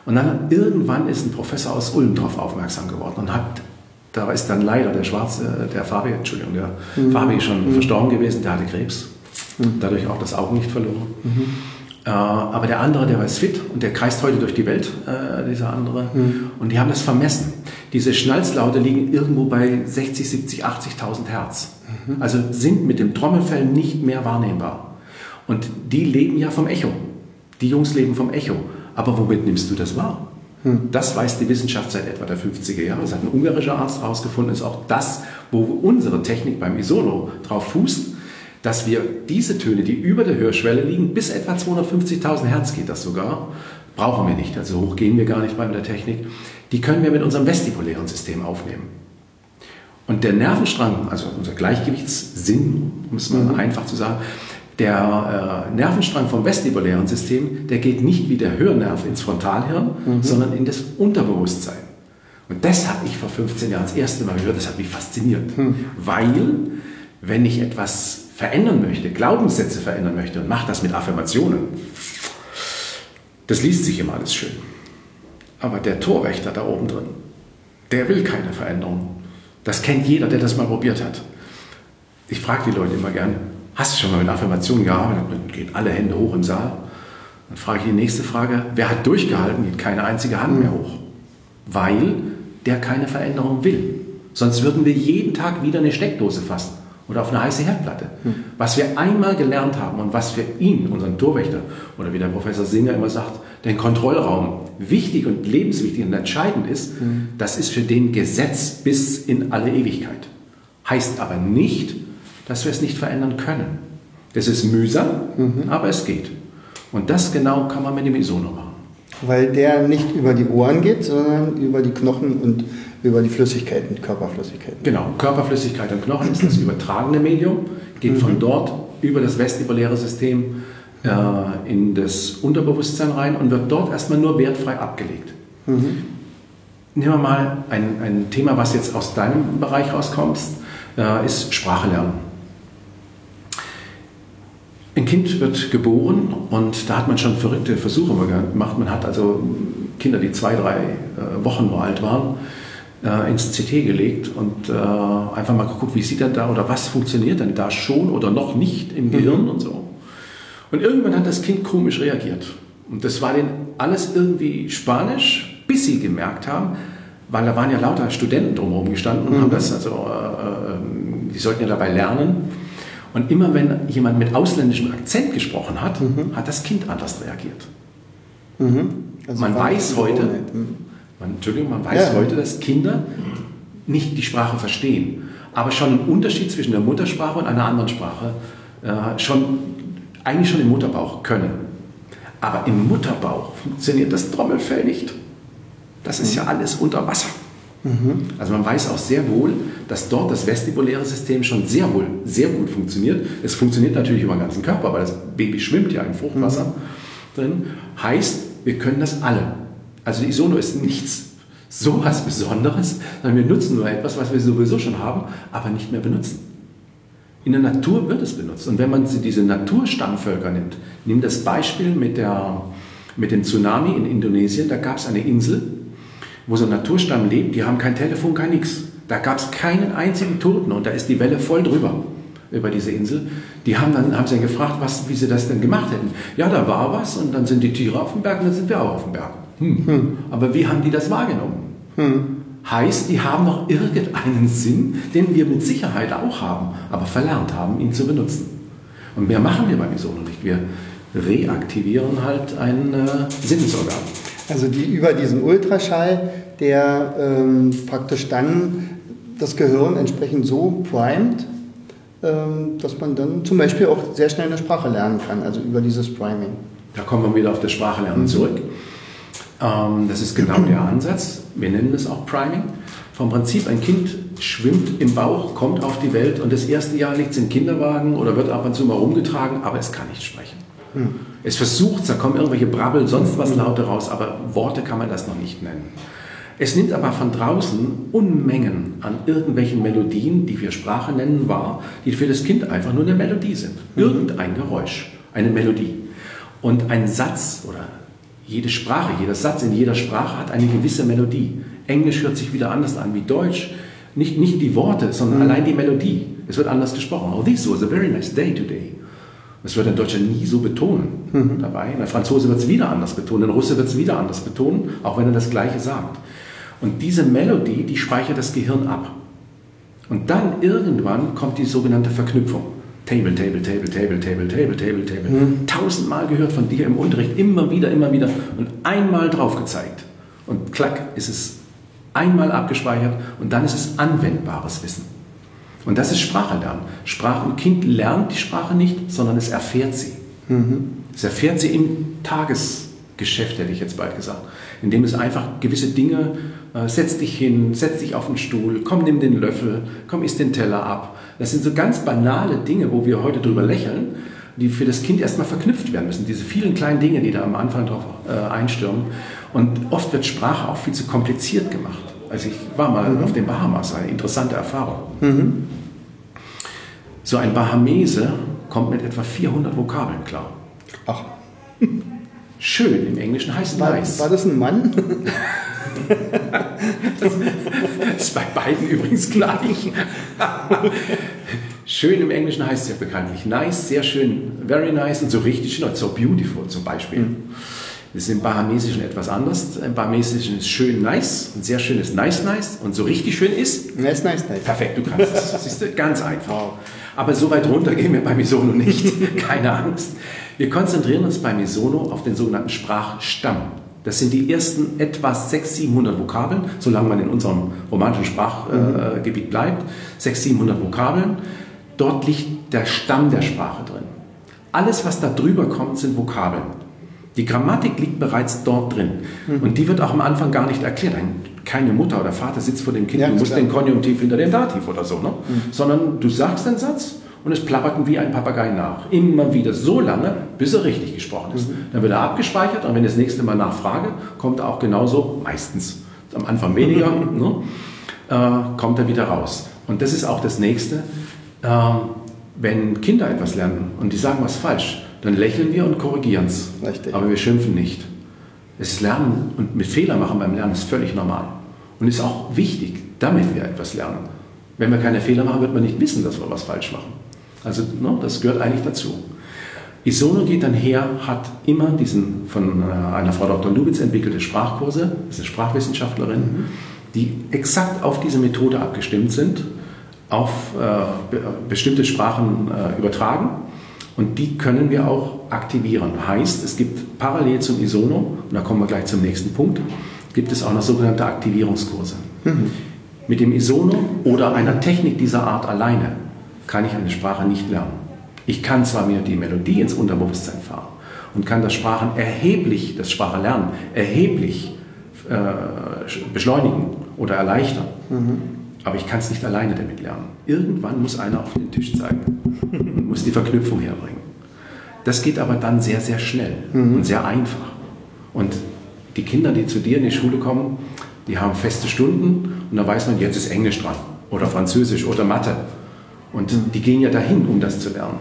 Und dann irgendwann ist ein Professor aus Ulm darauf aufmerksam geworden und hat, da ist dann leider der Schwarze, der Fabi, Entschuldigung, der mhm. Fabi schon mhm. verstorben gewesen, der hatte Krebs, mhm. dadurch auch das Auge nicht verloren. Mhm. Äh, aber der andere, der war fit und der kreist heute durch die Welt, äh, dieser andere. Mhm. Und die haben das vermessen. Diese Schnalzlaute liegen irgendwo bei 60, 70, 80.000 Hertz. Mhm. Also sind mit dem Trommelfell nicht mehr wahrnehmbar. Und die leben ja vom Echo. Die Jungs leben vom Echo. Aber womit nimmst du das wahr? Mhm. Das weiß die Wissenschaft seit etwa der 50er Jahre. Das hat ein ungarischer Arzt herausgefunden. Ist auch das, wo unsere Technik beim Isono drauf fußt dass wir diese Töne, die über der Hörschwelle liegen, bis etwa 250.000 Hertz geht das sogar, brauchen wir nicht, also hoch gehen wir gar nicht bei der Technik, die können wir mit unserem vestibulären System aufnehmen. Und der Nervenstrang, also unser Gleichgewichtssinn, um es mal mhm. einfach zu sagen, der äh, Nervenstrang vom vestibulären System, der geht nicht wie der Hörnerv ins Frontalhirn, mhm. sondern in das Unterbewusstsein. Und das habe ich vor 15 Jahren das erste Mal gehört, das hat mich fasziniert, mhm. weil wenn ich etwas verändern möchte, Glaubenssätze verändern möchte und macht das mit Affirmationen, das liest sich immer alles schön. Aber der Torwächter da oben drin, der will keine Veränderung. Das kennt jeder, der das mal probiert hat. Ich frage die Leute immer gern, hast du schon mal mit Affirmationen gearbeitet? Dann gehen alle Hände hoch im Saal. Dann frage ich die nächste Frage, wer hat durchgehalten? Geht keine einzige Hand mehr hoch. Weil der keine Veränderung will. Sonst würden wir jeden Tag wieder eine Steckdose fassen oder auf eine heiße Herdplatte. Hm. Was wir einmal gelernt haben und was für ihn, unseren Torwächter, oder wie der Professor Singer immer sagt, den Kontrollraum wichtig und lebenswichtig und entscheidend ist, hm. das ist für den Gesetz bis in alle Ewigkeit. Heißt aber nicht, dass wir es nicht verändern können. Das ist mühsam, mhm. aber es geht. Und das genau kann man mit dem Isono machen. Weil der nicht über die Ohren geht, sondern über die Knochen und über die Flüssigkeiten, Körperflüssigkeiten. Genau, Körperflüssigkeit und Knochen ist das (clears throat) übertragene Medium, geht von mhm. dort über das vestibuläre System äh, in das Unterbewusstsein rein und wird dort erstmal nur wertfrei abgelegt. Mhm. Nehmen wir mal ein, ein Thema, was jetzt aus deinem Bereich rauskommt, äh, ist Sprache lernen. Ein Kind wird geboren und da hat man schon verrückte Versuche gemacht. Man hat also Kinder, die zwei, drei äh, Wochen nur alt waren, äh, ins CT gelegt und äh, einfach mal geguckt, wie sieht er da oder was funktioniert denn da schon oder noch nicht im Gehirn mhm. und so. Und irgendwann hat das Kind komisch reagiert. Und das war denen alles irgendwie Spanisch, bis sie gemerkt haben, weil da waren ja lauter Studenten drumherum gestanden und mhm. haben das, also, äh, ähm, die sollten ja dabei lernen. Und immer wenn jemand mit ausländischem Akzent gesprochen hat, mhm. hat das Kind anders reagiert. Mhm. Also man weiß heute, mhm. Man, Entschuldigung, man weiß ja. heute, dass Kinder nicht die Sprache verstehen, aber schon einen Unterschied zwischen der Muttersprache und einer anderen Sprache äh, schon, eigentlich schon im Mutterbauch können. Aber im Mutterbauch funktioniert das Trommelfell nicht. Das ist ja alles unter Wasser. Also man weiß auch sehr wohl, dass dort das vestibuläre System schon sehr wohl sehr gut funktioniert. Es funktioniert natürlich über den ganzen Körper, weil das Baby schwimmt ja im Fruchtwasser mhm. drin. Heißt, wir können das alle. Also die Isono ist nichts so was Besonderes, sondern wir nutzen nur etwas, was wir sowieso schon haben, aber nicht mehr benutzen. In der Natur wird es benutzt. Und wenn man diese Naturstammvölker nimmt, nimm das Beispiel mit, der, mit dem Tsunami in Indonesien, da gab es eine Insel, wo so ein Naturstamm lebt, die haben kein Telefon, kein nix. Da gab es keinen einzigen Toten und da ist die Welle voll drüber über diese Insel. Die haben dann, haben sie dann gefragt, was, wie sie das denn gemacht hätten. Ja, da war was und dann sind die Tiere auf dem Berg und dann sind wir auch auf dem Berg. Hm. Hm. Aber wie haben die das wahrgenommen? Hm. Heißt, die haben noch irgendeinen Sinn, den wir mit Sicherheit auch haben, aber verlernt haben, ihn zu benutzen. Und mehr machen wir beim Isono nicht. Wir reaktivieren halt ein äh, Sinnesorgan. Also die über diesen Ultraschall, der ähm, praktisch dann das Gehirn entsprechend so primet, ähm, dass man dann zum Beispiel auch sehr schnell eine Sprache lernen kann, also über dieses Priming. Da kommen wir wieder auf das Sprachelernen zurück. Ähm, das ist genau der Ansatz. Wir nennen es auch Priming. Vom Prinzip, ein Kind schwimmt im Bauch, kommt auf die Welt und das erste Jahr liegt es im Kinderwagen oder wird ab und zu mal rumgetragen, aber es kann nicht sprechen. Hm. Es versucht, da kommen irgendwelche Brabbel, sonst was. Laute raus, aber Worte kann man das noch nicht nennen. Es nimmt aber von draußen Unmengen an irgendwelchen Melodien, die wir Sprache nennen, wahr, die für das Kind einfach nur eine Melodie sind. Mhm. Irgendein Geräusch, eine Melodie. Und ein Satz oder jede Sprache, jeder Satz in jeder Sprache hat eine gewisse Melodie. Englisch hört sich wieder anders an wie Deutsch. Nicht, nicht die Worte, sondern mhm. allein die Melodie. Es wird anders gesprochen. Oh, this was a very nice day today. Das wird ein Deutscher nie so betonen mhm. dabei. Der Franzose wird es wieder anders betonen, der Russe wird es wieder anders betonen, auch wenn er das Gleiche sagt. Und diese Melodie, die speichert das Gehirn ab. Und dann irgendwann kommt die sogenannte Verknüpfung. Table, Table, Table, Table, Table, Table, Table, Table. Mhm. Tausendmal gehört von dir im Unterricht, immer wieder, immer wieder und einmal drauf gezeigt. Und klack ist es einmal abgespeichert und dann ist es anwendbares Wissen. Und das ist Sprache lernen. Sprache, ein Kind lernt die Sprache nicht, sondern es erfährt sie. Mhm. Es erfährt sie im Tagesgeschäft, hätte ich jetzt bald gesagt. Indem es einfach gewisse Dinge, äh, setz dich hin, setz dich auf den Stuhl, komm, nimm den Löffel, komm, isst den Teller ab. Das sind so ganz banale Dinge, wo wir heute drüber lächeln, die für das Kind erstmal verknüpft werden müssen. Diese vielen kleinen Dinge, die da am Anfang drauf äh, einstürmen. Und oft wird Sprache auch viel zu kompliziert gemacht. Also ich war mal mhm. auf den Bahamas, eine interessante Erfahrung. Mhm. So ein Bahamese kommt mit etwa 400 Vokabeln klar. Ach. Schön im Englischen heißt war, nice. War das ein Mann? das (laughs) ist bei beiden übrigens gleich. schön im Englischen heißt es ja bekanntlich nice, sehr schön, very nice und so richtig schön, so beautiful zum Beispiel. Mhm. Das ist im Bahamesischen etwas anders. Im Bahamesischen ist schön nice und sehr schön ist nice nice und so richtig schön ist. Nice nice nice. Perfekt, du kannst es. (laughs) Siehst du, ganz einfach. Aber so weit runter gehen wir bei Misono nicht. (laughs) Keine Angst. Wir konzentrieren uns bei Misono auf den sogenannten Sprachstamm. Das sind die ersten etwa 600, 700 Vokabeln, solange man in unserem romanischen Sprachgebiet äh, bleibt. 600, 700 Vokabeln. Dort liegt der Stamm der Sprache drin. Alles, was da drüber kommt, sind Vokabeln. Die Grammatik liegt bereits dort drin. Mhm. Und die wird auch am Anfang gar nicht erklärt. Keine Mutter oder Vater sitzt vor dem Kind, ja, du musst den Konjunktiv hinter dem Dativ oder so. Ne? Mhm. Sondern du sagst den Satz und es plappert wie ein Papagei nach. Immer wieder so lange, bis er richtig gesprochen ist. Mhm. Dann wird er abgespeichert und wenn ich das nächste Mal nachfrage, kommt er auch genauso, meistens am Anfang weniger, (laughs) ne? äh, kommt er wieder raus. Und das ist auch das Nächste. Äh, wenn Kinder etwas lernen und die sagen was falsch, dann lächeln wir und korrigieren es. Aber wir schimpfen nicht. Das Lernen und mit Fehler machen beim Lernen ist völlig normal. Und ist auch wichtig, damit wir etwas lernen. Wenn wir keine Fehler machen, wird man nicht wissen, dass wir was falsch machen. Also ne, das gehört eigentlich dazu. Isono geht dann her, hat immer diesen von äh, einer Frau Dr. Lubitz entwickelte Sprachkurse, das ist eine Sprachwissenschaftlerin, mhm. die exakt auf diese Methode abgestimmt sind, auf äh, bestimmte Sprachen äh, übertragen und die können wir auch aktivieren. Heißt, es gibt parallel zum Isono, und da kommen wir gleich zum nächsten Punkt, gibt es auch noch sogenannte Aktivierungskurse. Mhm. Mit dem Isono oder einer Technik dieser Art alleine kann ich eine Sprache nicht lernen. Ich kann zwar mir die Melodie ins Unterbewusstsein fahren und kann das Sprachen erheblich, das Sprachlernen erheblich äh, beschleunigen oder erleichtern. Mhm. Aber ich kann es nicht alleine damit lernen. Irgendwann muss einer auf den Tisch zeigen und muss die Verknüpfung herbringen. Das geht aber dann sehr, sehr schnell mhm. und sehr einfach. Und die Kinder, die zu dir in die Schule kommen, die haben feste Stunden und da weiß man, jetzt ist Englisch dran oder Französisch oder Mathe. Und mhm. die gehen ja dahin, um das zu lernen.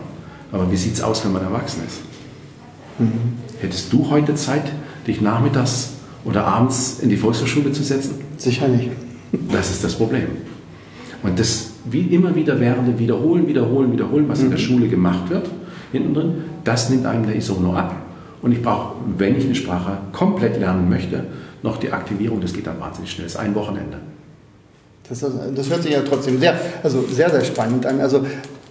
Aber wie sieht es aus, wenn man erwachsen ist? Mhm. Hättest du heute Zeit, dich nachmittags oder abends in die Volkshochschule zu setzen? Sicher nicht. Das ist das Problem. Und das wie immer wieder währende Wiederholen, Wiederholen, Wiederholen, was mhm. in der mhm. Schule gemacht wird, hinten drin, das nimmt einem der Isono ab. Und ich brauche, wenn ich eine Sprache komplett lernen möchte, noch die Aktivierung, das geht dann wahnsinnig schnell, das ist ein Wochenende. Das, das hört sich ja trotzdem sehr, also sehr, sehr spannend an. Also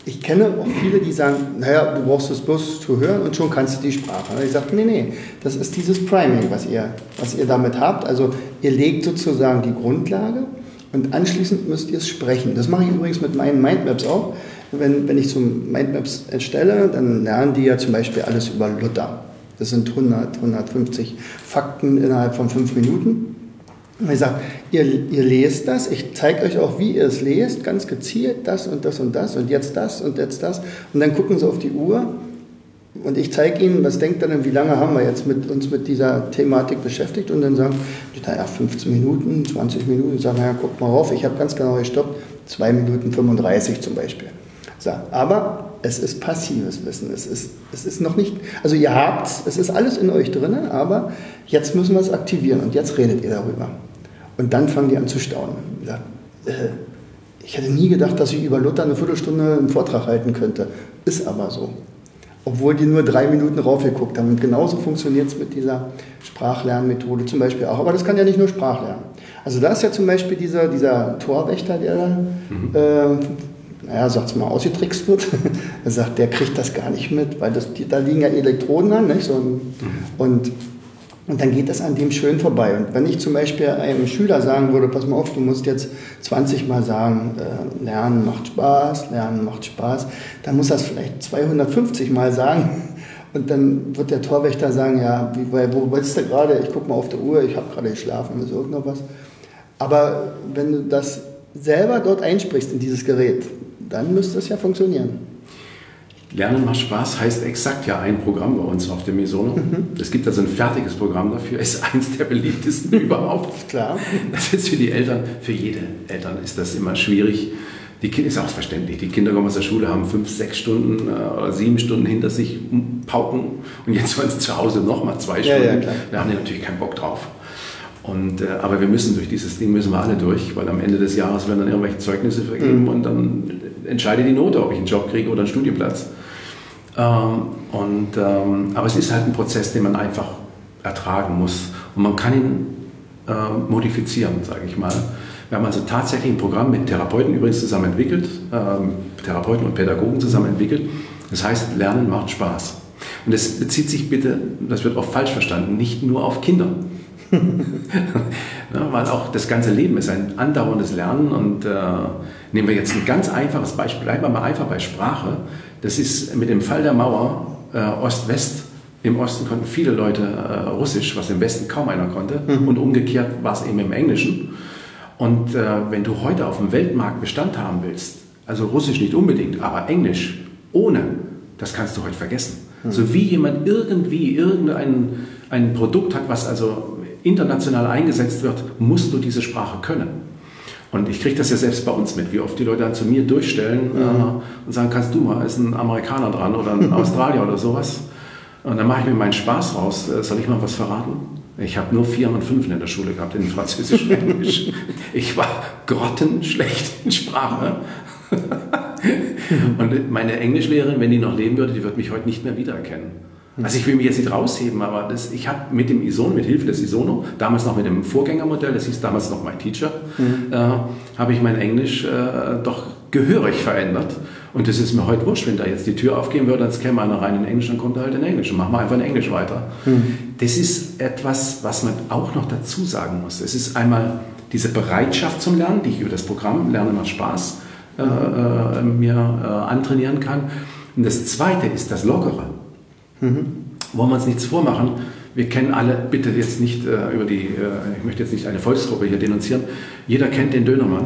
ich kenne auch viele, die sagen, naja, du brauchst es bloß zu hören und schon kannst du die Sprache. Und ich sage, nee, nee, das ist dieses Priming, was ihr, was ihr damit habt. Also ihr legt sozusagen die Grundlage und anschließend müsst ihr es sprechen. Das mache ich übrigens mit meinen Mindmaps auch. Wenn, wenn ich zum Mindmaps erstelle, dann lernen die ja zum Beispiel alles über Luther. Das sind 100, 150 Fakten innerhalb von fünf Minuten. Und ich sage, ihr, ihr lest das, ich zeige euch auch, wie ihr es lest, ganz gezielt, das und das und das und jetzt das und jetzt das. Und dann gucken sie auf die Uhr und ich zeige Ihnen, was denkt er denn, wie lange haben wir jetzt mit, uns mit dieser Thematik beschäftigt und dann sagen, naja, 15 Minuten, 20 Minuten, ich sage, naja, guck mal rauf, ich habe ganz genau gestoppt, 2 Minuten 35 zum Beispiel. So, aber es ist passives Wissen, es ist, es ist noch nicht, also ihr habt es, es ist alles in euch drin, aber jetzt müssen wir es aktivieren und jetzt redet ihr darüber. Und dann fangen die an zu staunen. Ja, äh, ich hätte nie gedacht, dass ich über Luther eine Viertelstunde einen Vortrag halten könnte. Ist aber so obwohl die nur drei Minuten raufgeguckt haben. Und genauso funktioniert es mit dieser Sprachlernmethode zum Beispiel auch. Aber das kann ja nicht nur Sprachlernen. Also da ist ja zum Beispiel dieser, dieser Torwächter, der da, mhm. äh, naja, sag's mal, ausgetrickst wird. (laughs) er sagt, der kriegt das gar nicht mit, weil das, die, da liegen ja Elektroden an. Nicht? So, mhm. Und und dann geht das an dem schön vorbei. Und wenn ich zum Beispiel einem Schüler sagen würde, pass mal auf, du musst jetzt 20 Mal sagen, äh, Lernen macht Spaß, Lernen macht Spaß, dann muss es vielleicht 250 Mal sagen. (laughs) Und dann wird der Torwächter sagen, ja, wie, wo bist du gerade? Ich gucke mal auf die Uhr, ich habe gerade geschlafen, ist irgendwas. Aber wenn du das selber dort einsprichst in dieses Gerät, dann müsste es ja funktionieren. Lernen macht Spaß heißt exakt ja ein Programm bei uns auf dem Misono. Mhm. Es gibt also ein fertiges Programm dafür, ist (laughs) eins der beliebtesten (laughs) überhaupt. Klar. Das ist für die Eltern, für jede Eltern ist das immer schwierig. Die Kinder ist auch verständlich. Die Kinder kommen aus der Schule, haben fünf, sechs Stunden äh, oder sieben Stunden hinter sich pauken und jetzt wollen sie zu Hause nochmal zwei Stunden. Ja, ja, da haben die natürlich keinen Bock drauf. Und, äh, aber wir müssen durch dieses Ding müssen wir alle durch, weil am Ende des Jahres werden dann irgendwelche Zeugnisse vergeben mhm. und dann entscheide die Note, ob ich einen Job kriege oder einen Studienplatz. Ähm, und, ähm, aber es ist halt ein Prozess, den man einfach ertragen muss. Und man kann ihn äh, modifizieren, sage ich mal. Wir haben also tatsächlich ein Programm mit Therapeuten übrigens zusammen entwickelt, ähm, Therapeuten und Pädagogen zusammen entwickelt. Das heißt, Lernen macht Spaß. Und das bezieht sich bitte, das wird oft falsch verstanden, nicht nur auf Kinder. (laughs) ja, weil auch das ganze Leben ist ein andauerndes Lernen. Und äh, nehmen wir jetzt ein ganz einfaches Beispiel, bleiben wir mal einfach bei Sprache. Das ist mit dem Fall der Mauer äh, Ost-West. Im Osten konnten viele Leute äh, Russisch, was im Westen kaum einer konnte. Mhm. Und umgekehrt war es eben im Englischen. Und äh, wenn du heute auf dem Weltmarkt Bestand haben willst, also Russisch nicht unbedingt, aber Englisch ohne, das kannst du heute vergessen. Mhm. So wie jemand irgendwie irgendein ein Produkt hat, was also international eingesetzt wird, musst du diese Sprache können. Und ich kriege das ja selbst bei uns mit, wie oft die Leute dann zu mir durchstellen mhm. äh, und sagen, kannst du mal, ist ein Amerikaner dran oder ein (laughs) Australier oder sowas. Und dann mache ich mir meinen Spaß raus. Äh, soll ich mal was verraten? Ich habe nur Vier und Fünfen in der Schule gehabt, in Französisch und Englisch. (laughs) Ich war grottenschlecht in Sprache. (laughs) und meine Englischlehrerin, wenn die noch leben würde, die wird mich heute nicht mehr wiedererkennen. Also ich will mich jetzt nicht rausheben, aber das, ich habe mit dem Isono, mit Hilfe des Isono, damals noch mit dem Vorgängermodell, das hieß damals noch My Teacher, mhm. äh, habe ich mein Englisch äh, doch gehörig verändert. Und das ist mir heute wurscht, wenn da jetzt die Tür aufgehen würde, als käme einer rein in Englisch, dann kommt er halt in Englisch und machen wir einfach in Englisch weiter. Mhm. Das ist etwas, was man auch noch dazu sagen muss. Es ist einmal diese Bereitschaft zum Lernen, die ich über das Programm Lernen macht Spaß äh, äh mir äh, antrainieren kann. Und das Zweite ist das Lockere. Mhm. Wollen wir uns nichts vormachen. Wir kennen alle, bitte jetzt nicht äh, über die, äh, ich möchte jetzt nicht eine Volksgruppe hier denunzieren, jeder kennt den Dönermann.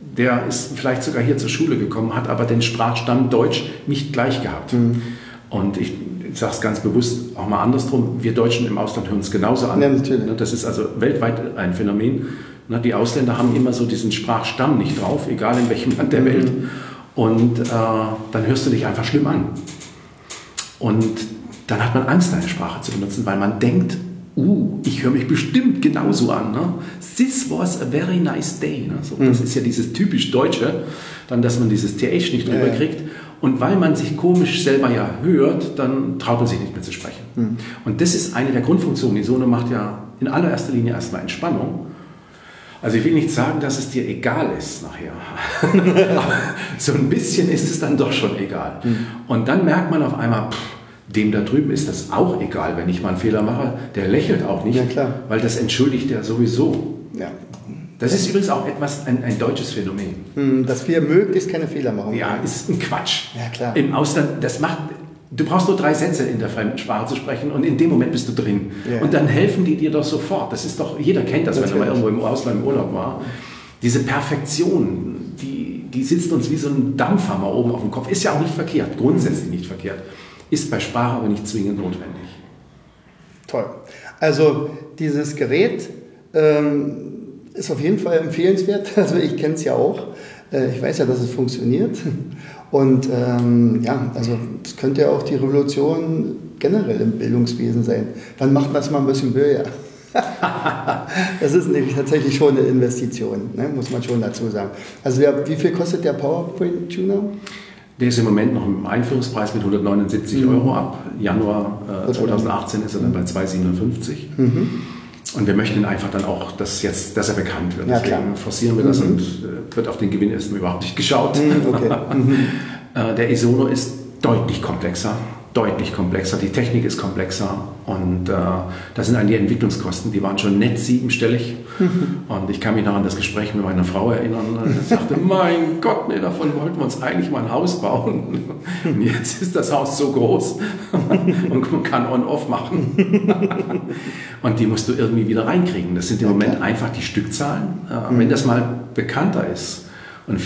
Der ist vielleicht sogar hier zur Schule gekommen, hat aber den Sprachstamm Deutsch nicht gleich gehabt. Mhm. Und ich, sage es ganz bewusst auch mal andersrum, wir Deutschen im Ausland hören es genauso an. Ja, natürlich. Ne, das ist also weltweit ein Phänomen. Ne, die Ausländer haben immer so diesen Sprachstamm nicht drauf, egal in welchem Land der mhm. Welt. Und äh, dann hörst du dich einfach schlimm an. Und dann hat man Angst, eine Sprache zu benutzen, weil man denkt, uh, ich höre mich bestimmt genauso an. Ne? This was a very nice day. Ne? So, das mhm. ist ja dieses typisch Deutsche, dann, dass man dieses TH nicht drüber ja, kriegt. Und weil man sich komisch selber ja hört, dann traut man sich nicht mehr zu sprechen. Mhm. Und das ist eine der Grundfunktionen. Die Sohne macht ja in allererster Linie erstmal Entspannung. Also ich will nicht sagen, dass es dir egal ist nachher. (laughs) Aber so ein bisschen ist es dann doch schon egal. Mhm. Und dann merkt man auf einmal, pff, dem da drüben ist das auch egal, wenn ich mal einen Fehler mache. Der lächelt auch nicht, ja, weil das entschuldigt er sowieso. Ja. Das ist übrigens auch etwas, ein, ein deutsches Phänomen. Hm, dass wir möglichst keine Fehler machen. Ja, ist ein Quatsch. Ja, klar. Im Ausland, das macht, Du brauchst nur drei Sätze in der fremden Sprache zu sprechen und in dem Moment bist du drin. Yeah. Und dann helfen die dir doch sofort. Das ist doch, jeder kennt das, Natürlich. wenn er mal irgendwo im Ausland im Urlaub war. Diese Perfektion, die, die sitzt uns wie so ein Dampfhammer oben auf dem Kopf. Ist ja auch nicht verkehrt, grundsätzlich nicht verkehrt. ist bei Sprache aber nicht zwingend notwendig. Toll. Also dieses Gerät ähm, ist auf jeden Fall empfehlenswert. (laughs) Also ich kenne es ja auch. Äh, ich weiß ja, dass es funktioniert. Und ähm, ja, also es könnte ja auch die Revolution generell im Bildungswesen sein. Wann macht das mal ein bisschen Böse? (laughs) das ist nämlich tatsächlich schon eine Investition, ne? muss man schon dazu sagen. Also der, wie viel kostet der PowerPoint-Tuner? Der ist im Moment noch im Einführungspreis mit 179 mhm. Euro. Ab Januar äh, 2018 ist er dann bei 257. Mhm. Und wir möchten einfach dann auch, dass, jetzt, dass er bekannt wird. Ja, Deswegen forcieren wir das mhm. und äh, wird auf den Gewinn erstmal überhaupt nicht geschaut. Mhm, okay. (laughs) äh, der Isono ist deutlich komplexer deutlich komplexer, die Technik ist komplexer und äh, da sind die Entwicklungskosten, die waren schon nett siebenstellig. Und ich kann mich noch an das Gespräch mit meiner Frau erinnern. Ich sagte, (laughs) mein Gott, nee, davon wollten wir uns eigentlich mal ein Haus bauen. Und jetzt ist das Haus so groß (laughs) und man kann on-off machen. (laughs) Und die musst du irgendwie wieder reinkriegen. Das sind im Moment einfach die Stückzahlen. Äh, wenn das mal bekannter ist und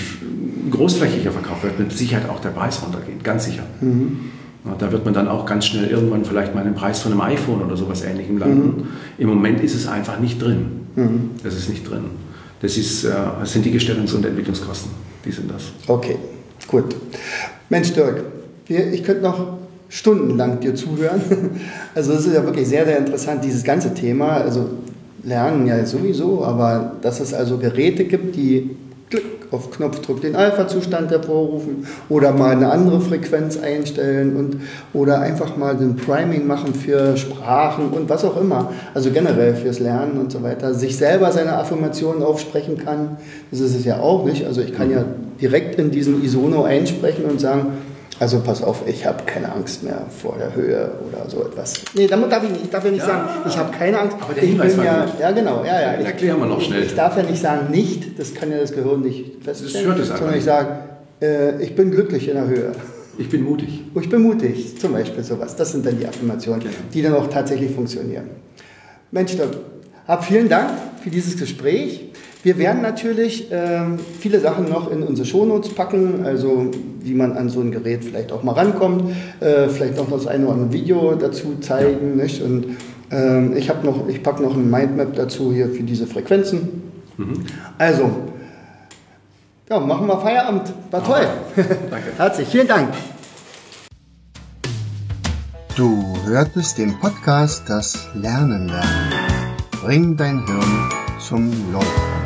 großflächiger verkauft wird, wird mit Sicherheit auch der Preis runtergehen, ganz sicher. Mhm. Da wird man dann auch ganz schnell irgendwann vielleicht mal einen Preis von einem iPhone oder sowas ähnlichem landen. Mhm. Im Moment ist es einfach nicht drin. Mhm. Das ist nicht drin. Das, ist, äh, das sind die Gestellungs- und Entwicklungskosten. Die sind das. Okay, gut. Mensch, Dirk, ich könnte noch stundenlang dir zuhören. (laughs) Also das ist ja wirklich sehr, sehr interessant, dieses ganze Thema. Also Lernen ja sowieso, aber dass es also Geräte gibt, die Klick auf Knopfdruck den Alpha-Zustand hervorrufen oder mal eine andere Frequenz einstellen und oder einfach mal den Priming machen für Sprachen und was auch immer. Also generell fürs Lernen und so weiter. Sich selber seine Affirmationen aufsprechen kann, das ist es ja auch nicht. Also ich kann ja direkt in diesen Isono einsprechen und sagen, also pass auf, ich habe keine Angst mehr vor der Höhe oder so etwas. Nee, damit darf ich nicht, ich darf ja nicht ja, sagen, ich habe keine Angst. Aber der Hinweis ich bin ja, ja genau, ja, ja. Ich, erklären wir noch schnell. Ich darf ja nicht sagen nicht, das kann ja das Gehirn nicht feststellen, das es sondern ich sage, äh, ich bin glücklich in der Höhe. Ich bin mutig. Oh, ich bin mutig, zum Beispiel sowas. Das sind dann die Affirmationen, genau. die dann auch tatsächlich funktionieren. Mensch, hab vielen Dank für dieses Gespräch. Wir werden natürlich äh, viele Sachen noch in unsere Shownotes packen, also wie man an so ein Gerät vielleicht auch mal rankommt, äh, vielleicht auch noch das eine oder andere Video dazu zeigen. Ja. Nicht? Und äh, ich, noch, ich packe noch ein Mindmap dazu hier für diese Frequenzen. Mhm. Also, ja, machen wir Feierabend. War toll. Danke. (laughs) Herzlich, vielen Dank. Du hörtest den Podcast Das Lernen lernen. Bring dein Hirn zum Laufen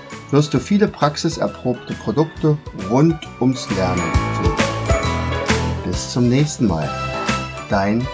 wirst du viele praxiserprobte Produkte rund ums Lernen finden. Bis zum nächsten Mal. Dein.